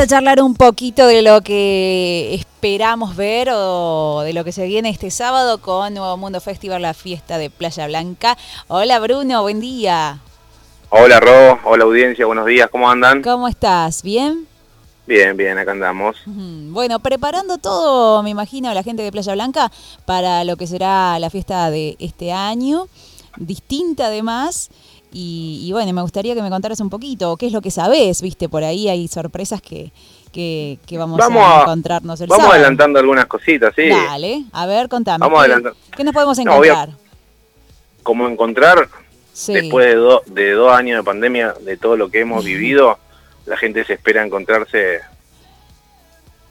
a charlar un poquito de lo que esperamos ver o de lo que se viene este sábado con Nuevo Mundo Festival, la fiesta de Playa Blanca. Hola Bruno, buen día. Hola Ro, hola audiencia, buenos días, ¿cómo andan? ¿Cómo estás? ¿Bien? Bien, bien, acá andamos. Bueno, preparando todo, me imagino, la gente de Playa Blanca para lo que será la fiesta de este año, distinta además. Y, bueno, me gustaría que me contaras un poquito, qué es lo que sabes, viste, por ahí hay sorpresas que, que, vamos, a, encontrarnos el Vamos adelantando algunas cositas, sí. Dale, a ver, contame. Vamos ¿qué, ¿Qué nos podemos encontrar? ¿Cómo encontrar? Después de, de dos años de pandemia, de todo lo que hemos vivido, la gente se espera encontrarse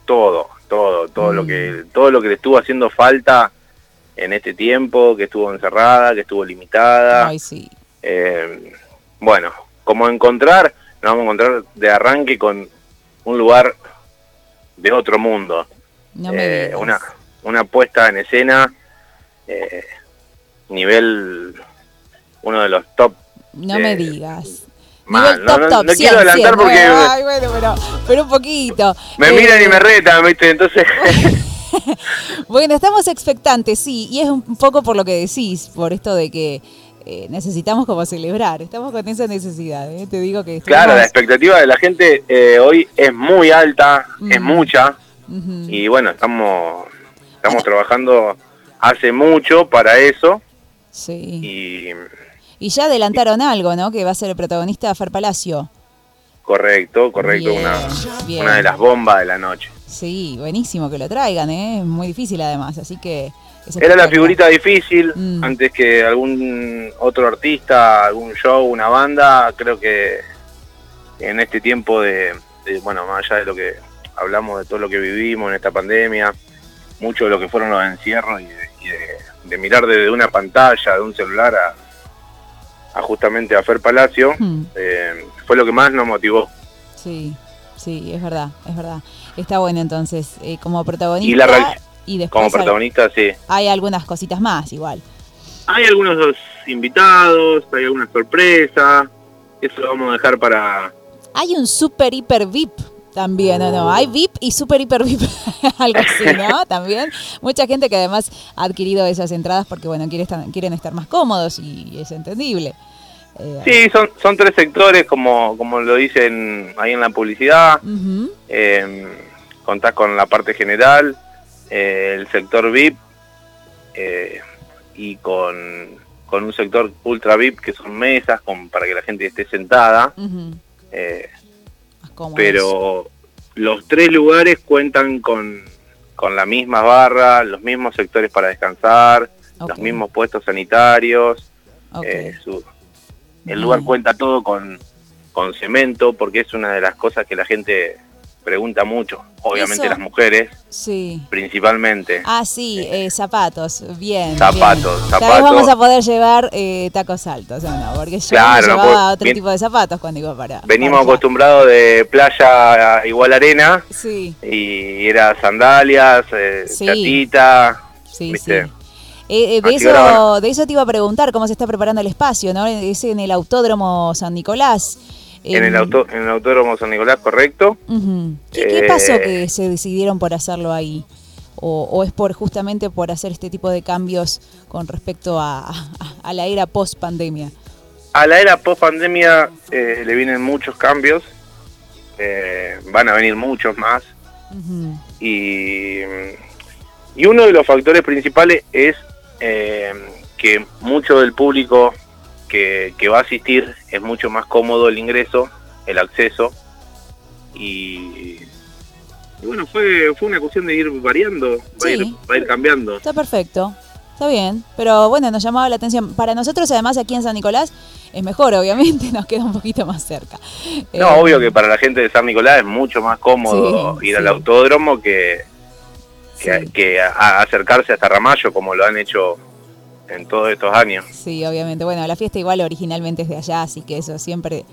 todo, todo, todo lo que mm. todo lo que le estuvo haciendo falta en este tiempo, que estuvo encerrada, que estuvo limitada. Ay, sí. Eh, bueno, como encontrar, nos vamos a encontrar de arranque con un lugar de otro mundo. Eh, una, una puesta en escena, eh, nivel, uno de los top. No me digas. Mal, no, quiero adelantar porque... Ay, bueno, pero, pero un poquito. Me miran y me retan, ¿viste? Entonces... bueno, estamos expectantes, sí, y es un poco por lo que decís, por esto de que eh, necesitamos como celebrar, estamos con esa necesidad, ¿eh? te digo que... Claro, la expectativa de la gente eh, hoy es muy alta, es mucha, y bueno, estamos, estamos trabajando hace mucho para eso. Sí. Y, y ya adelantaron algo, ¿no? Que va a ser el protagonista Fer Palacio. Correcto, correcto, una, una de las bombas de la noche. Sí, buenísimo que lo traigan, ¿eh? Es muy difícil además, así que era la figurita difícil, mm. antes que algún otro artista, algún show, una banda, creo que en este tiempo de, bueno, más allá de lo que hablamos de todo lo que vivimos en esta pandemia, mucho de lo que fueron los encierros y de, mirar desde una pantalla, de un celular a, justamente a Fer Palacio, mm. eh, fue lo que más nos motivó. Sí, sí, es verdad, es verdad. Está bueno entonces, eh, como protagonista. Y la, como protagonista, sí. Hay algunas cositas más igual. Hay algunos invitados, hay alguna sorpresa. Eso lo vamos a dejar para... Hay un super hiper VIP también, ¿no? no? Hay VIP y super hiper VIP, algo así, ¿no? También. Mucha gente que además ha adquirido esas entradas porque, bueno, quiere estar, quieren estar más cómodos y es entendible. Eh, sí, son, son tres sectores, como, como lo dicen ahí en la publicidad. Eh, contás con la parte general, eh, el sector VIP eh, y con, un sector ultra VIP que son mesas con, para que la gente esté sentada. Eh, pero los tres lugares cuentan con, con la misma barra, los mismos sectores para descansar, los mismos puestos sanitarios. el lugar cuenta todo con, con cemento porque es una de las cosas que la gente pregunta mucho, obviamente las mujeres, sí. principalmente. Ah, sí, eh, zapatos, bien. Zapatos, zapatos. Tal vez vamos a poder llevar eh, tacos altos, ¿no? Porque yo llevaba otro tipo de zapatos cuando iba para... Venimos acostumbrados de playa igual arena, sí. y era sandalias, eh, chatita, sí, sí. Eh, de, eso, de eso te iba a preguntar, cómo se está preparando el espacio, ¿no? Es en el Autódromo San Nicolás. En, el, auto, en el Autódromo San Nicolás, correcto. ¿Qué, pasó eh, que se decidieron por hacerlo ahí? O, es por justamente por hacer este tipo de cambios con respecto a, la era post pandemia? A la era post pandemia eh, le vienen muchos cambios, eh, van a venir muchos más. y, y, uno de los factores principales es que mucho del público que, va a asistir es mucho más cómodo el ingreso, el acceso y, bueno, fue, fue una cuestión de ir variando, va, a ir, va a ir cambiando. Está perfecto, está bien, pero bueno, nos llamaba la atención. Para nosotros además aquí en San Nicolás es mejor, obviamente, nos queda un poquito más cerca. No, eh, obvio que para la gente de San Nicolás es mucho más cómodo ir al autódromo que, que, que acercarse hasta Ramallo como lo han hecho en todos estos años. Sí, obviamente. Bueno, la fiesta igual originalmente es de allá, así que eso siempre,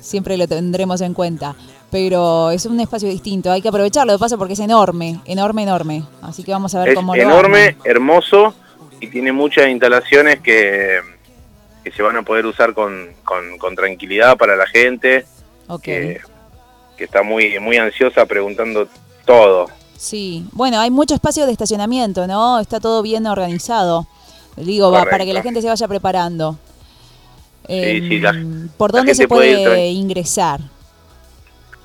siempre lo tendremos en cuenta. Pero es un espacio distinto, hay que aprovecharlo de paso porque es enorme, enorme, enorme. Así que vamos a ver cómo lo Enorme, hermoso y tiene muchas instalaciones que, que se van a poder usar con, con, tranquilidad para la gente. Okay. que está muy, muy ansiosa preguntando todo. Sí, bueno, hay mucho espacio de estacionamiento, ¿no? Está todo bien organizado. Digo, va, para que la gente se vaya preparando. Sí, sí, em, ¿Por dónde se puede, ingresar?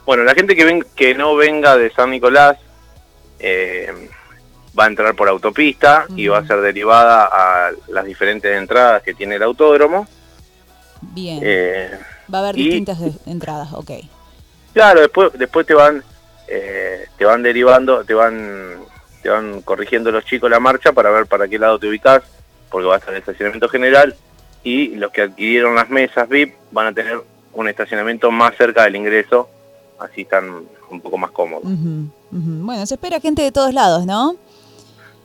Bueno, la gente que, ven, que no venga de San Nicolás eh, va a entrar por autopista y va a ser derivada a las diferentes entradas que tiene el autódromo. Bien. Eh, va a haber distintas entradas, ok. Claro, después, después te van eh, te van derivando, te van te van corrigiendo los chicos la marcha para ver para qué lado te ubicas, porque va a estar el estacionamiento general y los que adquirieron las mesas VIP van a tener un estacionamiento más cerca del ingreso, así están un poco más cómodos. Bueno, se espera gente de todos lados, ¿no?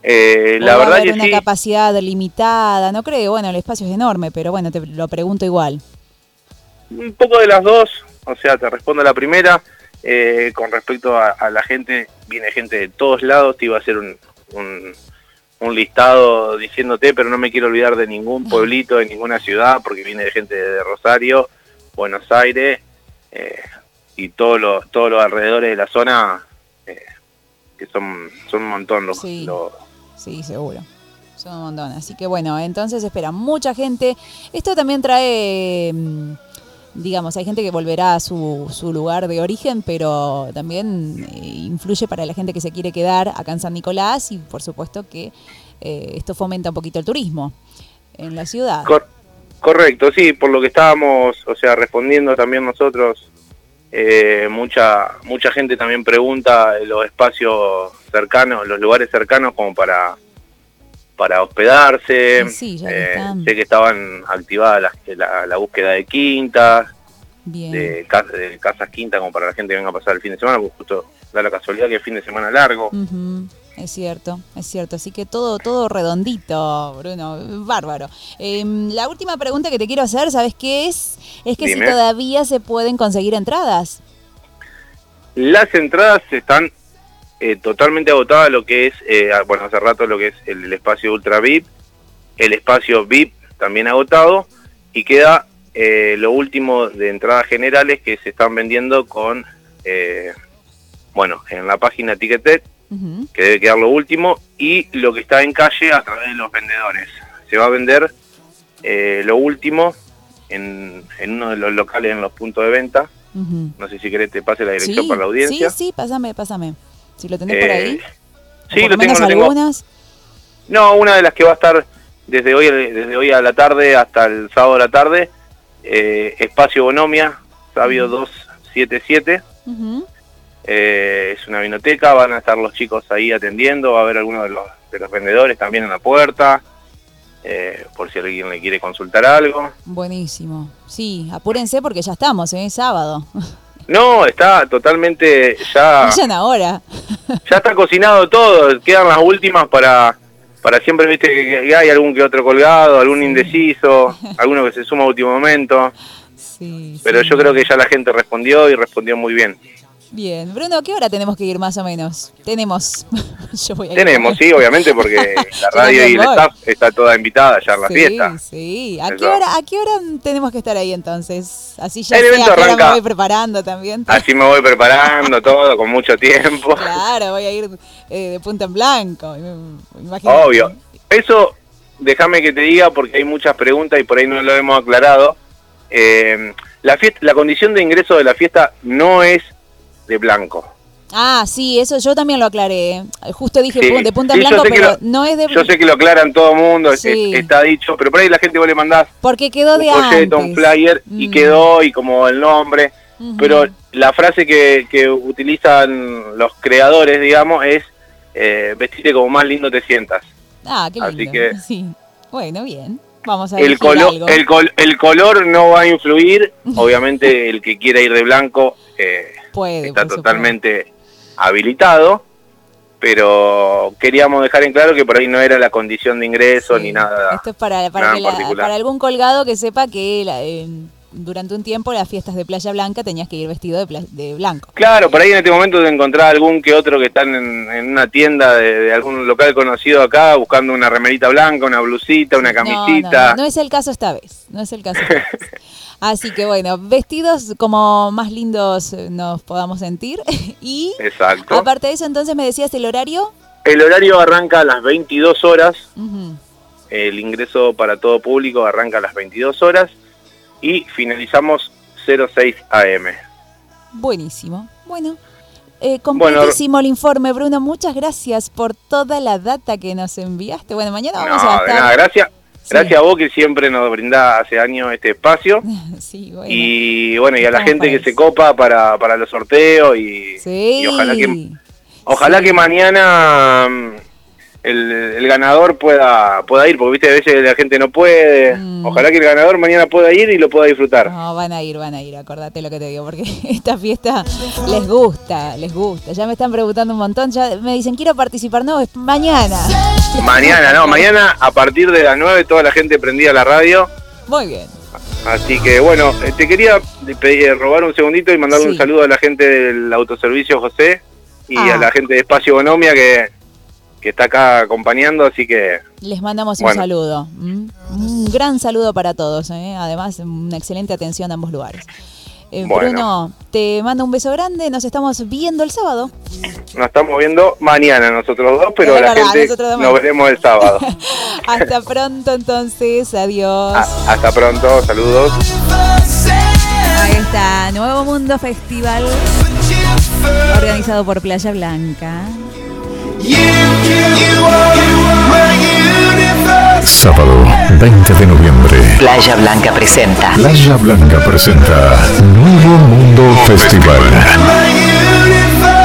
Eh, la verdad que una capacidad limitada, no creo, bueno, el espacio es enorme, pero bueno, te lo pregunto igual. Un poco de las dos, o sea, te respondo la primera, eh, con respecto a, la gente, viene gente de todos lados, te iba a hacer un, un, listado diciéndote, pero no me quiero olvidar de ningún pueblito, de ninguna ciudad, porque viene de gente de Rosario, Buenos Aires eh, y todos los, todos los alrededores de la zona, eh, que son, son un montón los, sí. sí, seguro. Son un montón. Así que bueno, entonces espera mucha gente. Esto también trae mm, digamos, hay gente que volverá a su, su lugar de origen, pero también eh, influye para la gente que se quiere quedar acá en San Nicolás y por supuesto que eh, esto fomenta un poquito el turismo en la ciudad. correcto, sí, por lo que estábamos, o sea, respondiendo también nosotros, eh, mucha mucha gente también pregunta los espacios cercanos, los lugares cercanos como para para hospedarse. Eh, sé que estaban activadas la, búsqueda de quintas, de, casas quintas como para la gente que venga a pasar el fin de semana, porque justo da la casualidad que es fin de semana largo. Es cierto, es cierto. Así que todo, todo redondito, Bruno. Bárbaro. Em, la última pregunta que te quiero hacer, ¿sabes qué es? Es que si todavía se pueden conseguir entradas. Las entradas están eh, totalmente agotada lo que es, eh, bueno, hace rato lo que es el, espacio Ultra VIP, el espacio VIP también agotado, y queda eh, lo último de entradas generales que se están vendiendo con, bueno, en la página Ticketed, que debe quedar lo último, y lo que está en calle a través de los vendedores. Se va a vender lo último en, en uno de los locales en los puntos de venta. No sé si querés te pase la dirección para la audiencia. Sí, sí, pásame, pásame. Si lo tenés por ahí. Eh, sí, lo, tengo, algunas. No, una de las que va a estar desde hoy, desde hoy a la tarde hasta el sábado a la tarde. Eh, Espacio Bonomia, Sabio 277. Eh, es una vinoteca, van a estar los chicos ahí atendiendo, va a haber algunos de los, de los vendedores también en la puerta. por si alguien le quiere consultar algo. Buenísimo. Sí, apúrense porque ya estamos, ¿eh? Sábado. No, está totalmente ya. Vayan ahora. Ya está cocinado todo. Quedan las últimas para para siempre, viste que hay algún que otro colgado, algún indeciso, alguno que se suma a último momento. Sí, Pero yo creo que ya la gente respondió y respondió muy bien. Bien, Bruno, ¿qué hora tenemos que ir más o menos? Tenemos. tenemos, sí, obviamente, porque la radio y el staff está toda invitada ya en la fiesta. Sí, ¿A qué, hora, ¿A qué hora tenemos que estar ahí entonces? Así ya el me voy preparando también. Así me voy preparando todo, con mucho tiempo. Claro, voy a ir eh, de punta en blanco. Obvio. Eso, déjame que te diga, porque hay muchas preguntas y por ahí no lo hemos aclarado. Eh, la, fiesta, la condición de ingreso de la fiesta no es de blanco. Ah, sí, eso yo también lo aclaré. Justo dije de punta en blanco, pero no es de Yo sé que lo aclaran todo el mundo, está dicho, pero por ahí la gente vos le mandás Porque quedó de un un flyer y mm. quedó y como el nombre, pero la frase que, que, utilizan los creadores, digamos, es eh, vestirte como más lindo te sientas. Ah, qué lindo. Así que sí. Bueno, bien. Vamos a el color, El, el color no va a influir, obviamente el que quiera ir de blanco eh, está totalmente habilitado, pero queríamos dejar en claro que por ahí no era la condición de ingreso ni nada. Esto es para, para, algún colgado que sepa que durante un tiempo las fiestas de Playa Blanca tenías que ir vestido de, de blanco. Claro, por ahí en este momento te encontrás algún que otro que están en, una tienda de, algún local conocido acá buscando una remerita blanca, una blusita, una camisita. No, no, es el caso esta vez, no es el caso esta vez. Así que bueno, vestidos como más lindos nos podamos sentir. y Exacto. aparte de eso, entonces me decías el horario. El horario arranca a las 22 horas. El ingreso para todo público arranca a las 22 horas y finalizamos 06 AM. Buenísimo. Bueno, eh, completísimo el informe, Bruno. Muchas gracias por toda la data que nos enviaste. Bueno, mañana vamos a estar... Nada, gracias. Gracias a vos que siempre nos brinda hace años este espacio. Sí, bueno. Y bueno, y a la gente que se copa para, para los sorteos y, sí. y ojalá que ojalá que mañana el, ganador pueda pueda ir, porque viste, a veces la gente no puede. Mm. Ojalá que el ganador mañana pueda ir y lo pueda disfrutar. No, van a ir, van a ir, acordate lo que te digo, porque esta fiesta les gusta, les gusta. Ya me están preguntando un montón, ya me dicen, quiero participar, no, es mañana. Mañana, no, mañana a partir de las 9 toda la gente prendía la radio. Muy bien. Así que bueno, eh, te quería pedir, robar un segundito y mandarle un saludo a la gente del autoservicio José y a ah. la gente de Espacio Bonomia que que está acá acompañando, así que... Les mandamos un saludo. Un gran saludo para todos, ¿eh? además una excelente atención a ambos lugares. Eh, Bruno, te mando un beso grande, nos estamos viendo el sábado. Nos estamos viendo mañana nosotros dos, pero la gente nos veremos el sábado. hasta pronto entonces, adiós. hasta pronto, saludos. Ahí está, Nuevo Mundo Festival, organizado por Playa Blanca. Sábado 20 de noviembre. Playa Blanca presenta. Playa Blanca presenta Nuevo Mundo Festival.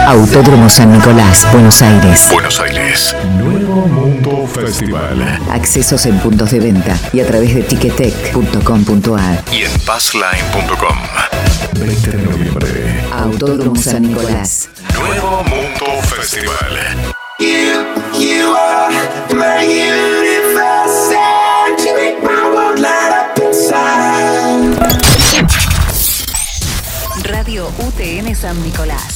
Autódromo San Nicolás, Buenos Aires. Buenos Aires. Nuevo Mundo Festival. Accesos en puntos de venta y a través de ticketek.com.ar y en passline.com. 20 de noviembre. Autódromo San Nicolás. Nuevo Mundo Festival. Radio UTN San Nicolás.